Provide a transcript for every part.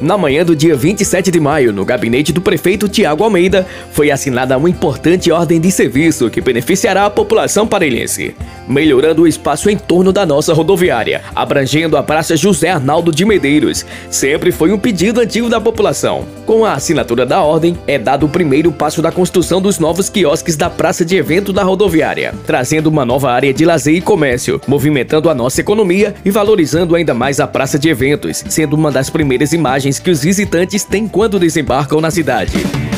Na manhã do dia 27 de maio, no gabinete do prefeito Tiago Almeida, foi assinada uma importante ordem de serviço que beneficiará a população parelhense, melhorando o espaço em torno da nossa rodoviária, abrangendo a Praça José Arnaldo de Medeiros. Sempre foi um pedido antigo da população. Com a assinatura da ordem, é dado o primeiro passo da construção dos novos quiosques da Praça de Evento da rodoviária, trazendo uma nova área de lazer e comércio, movimentando a nossa economia e valorizando ainda mais a Praça de Eventos, sendo uma das primeiras imagens que os visitantes têm quando desembarcam na cidade.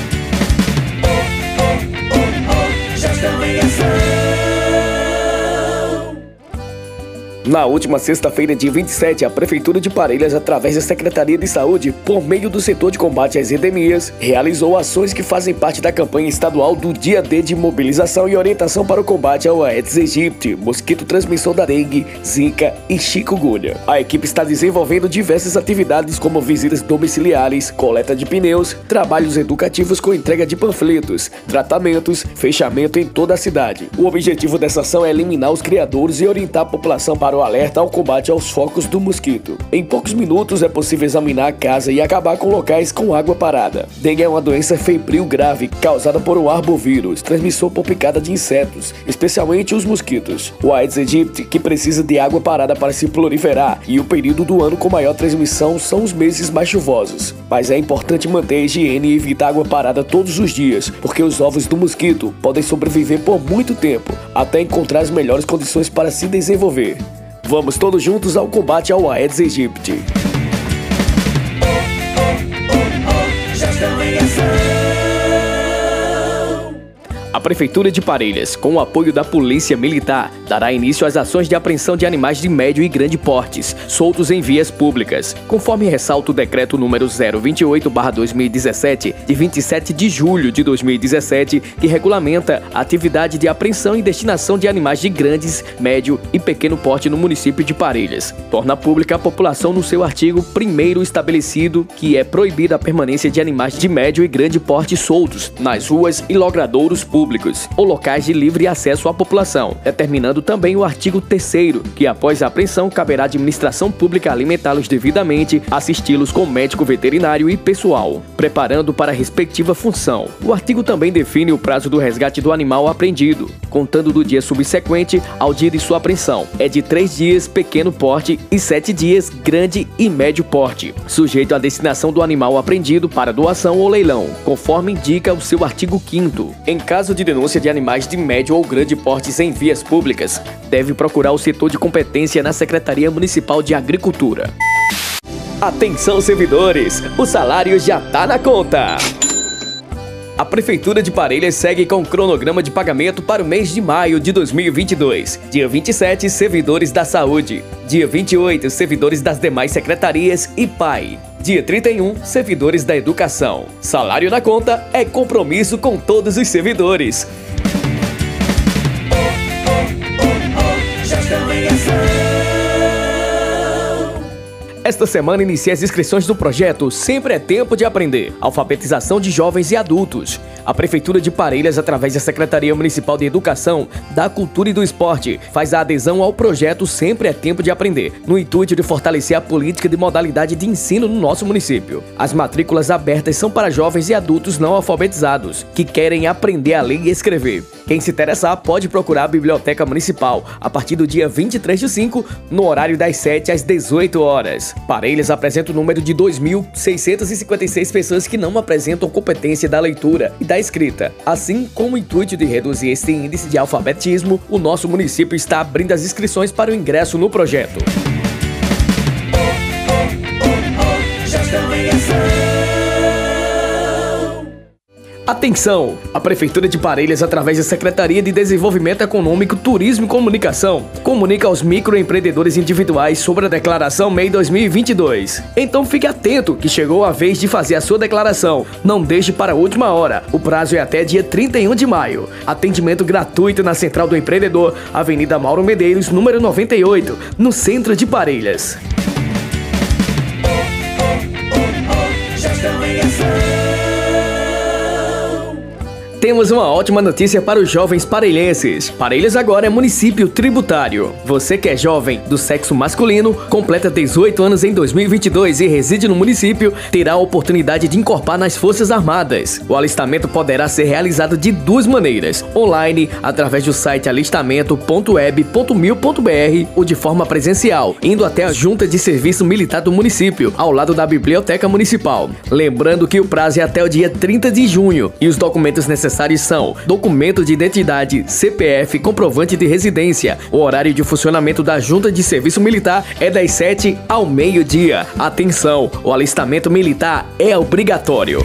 Na última sexta-feira, dia 27, a Prefeitura de Parelhas, através da Secretaria de Saúde, por meio do setor de combate às endemias, realizou ações que fazem parte da campanha estadual do Dia D de mobilização e orientação para o combate ao Aedes aegypti, mosquito transmissor da dengue, zika e chikungunya. A equipe está desenvolvendo diversas atividades como visitas domiciliares, coleta de pneus, trabalhos educativos com entrega de panfletos, tratamentos, fechamento em toda a cidade. O objetivo dessa ação é eliminar os criadores e orientar a população para o alerta ao combate aos focos do mosquito. Em poucos minutos é possível examinar a casa e acabar com locais com água parada. Dengue é uma doença febril grave causada por um arbovírus, transmissor por picada de insetos, especialmente os mosquitos. O Aedes aegypti, que precisa de água parada para se proliferar, e o período do ano com maior transmissão são os meses mais chuvosos. Mas é importante manter a higiene e evitar água parada todos os dias, porque os ovos do mosquito podem sobreviver por muito tempo, até encontrar as melhores condições para se desenvolver. Vamos todos juntos ao combate ao Aedes aegypti. A Prefeitura de Parelhas, com o apoio da Polícia Militar, dará início às ações de apreensão de animais de médio e grande portes, soltos em vias públicas, conforme ressalta o decreto número 028/2017, de 27 de julho de 2017, que regulamenta a atividade de apreensão e destinação de animais de grandes, médio e pequeno porte no município de Parelhas. Torna pública a população no seu artigo primeiro estabelecido que é proibida a permanência de animais de médio e grande porte soltos nas ruas e logradouros públicos ou locais de livre acesso à população, determinando também o artigo 3 que após a apreensão caberá à administração pública alimentá-los devidamente, assisti-los com médico veterinário e pessoal, preparando para a respectiva função. O artigo também define o prazo do resgate do animal apreendido, contando do dia subsequente ao dia de sua apreensão. É de três dias pequeno porte e sete dias grande e médio porte, sujeito à destinação do animal apreendido para doação ou leilão, conforme indica o seu artigo 5 Em caso de denúncia de animais de médio ou grande porte em vias públicas, deve procurar o setor de competência na Secretaria Municipal de Agricultura. Atenção, servidores! O salário já tá na conta! A Prefeitura de Parelhas segue com o cronograma de pagamento para o mês de maio de 2022. Dia 27, servidores da saúde. Dia 28, servidores das demais secretarias e PAI. Dia 31, servidores da educação. Salário na conta é compromisso com todos os servidores. Gestão em Ação. Esta semana inicia as inscrições do projeto Sempre é Tempo de Aprender, alfabetização de jovens e adultos. A Prefeitura de Parelhas, através da Secretaria Municipal de Educação, da Cultura e do Esporte, faz a adesão ao projeto Sempre é Tempo de Aprender, no intuito de fortalecer a política de modalidade de ensino no nosso município. As matrículas abertas são para jovens e adultos não alfabetizados, que querem aprender a ler e escrever. Quem se interessar pode procurar a Biblioteca Municipal a partir do dia 23 de 5, no horário das 7 às 18 horas. Parelhas apresenta o número de 2.656 pessoas que não apresentam competência da leitura e da escrita. Assim, com o intuito de reduzir este índice de alfabetismo, o nosso município está abrindo as inscrições para o ingresso no projeto. Atenção! A Prefeitura de Parelhas, através da Secretaria de Desenvolvimento Econômico, Turismo e Comunicação, comunica aos microempreendedores individuais sobre a declaração MEI 2022. Então fique atento que chegou a vez de fazer a sua declaração. Não deixe para a última hora. O prazo é até dia 31 de maio. Atendimento gratuito na Central do Empreendedor, Avenida Mauro Medeiros, número 98, no centro de Parelhas. Temos uma ótima notícia para os jovens parelhenses. Parelhas agora é município tributário. Você que é jovem do sexo masculino, completa 18 anos em 2022 e reside no município, terá a oportunidade de incorporar nas Forças Armadas. O alistamento poderá ser realizado de duas maneiras: online, através do site alistamento.web.mil.br ou de forma presencial, indo até a Junta de Serviço Militar do município, ao lado da Biblioteca Municipal. Lembrando que o prazo é até o dia 30 de junho e os documentos necessários necessários são documento de identidade, CPF, comprovante de residência. O horário de funcionamento da Junta de Serviço Militar é das 7 ao meio-dia. Atenção, o alistamento militar é obrigatório.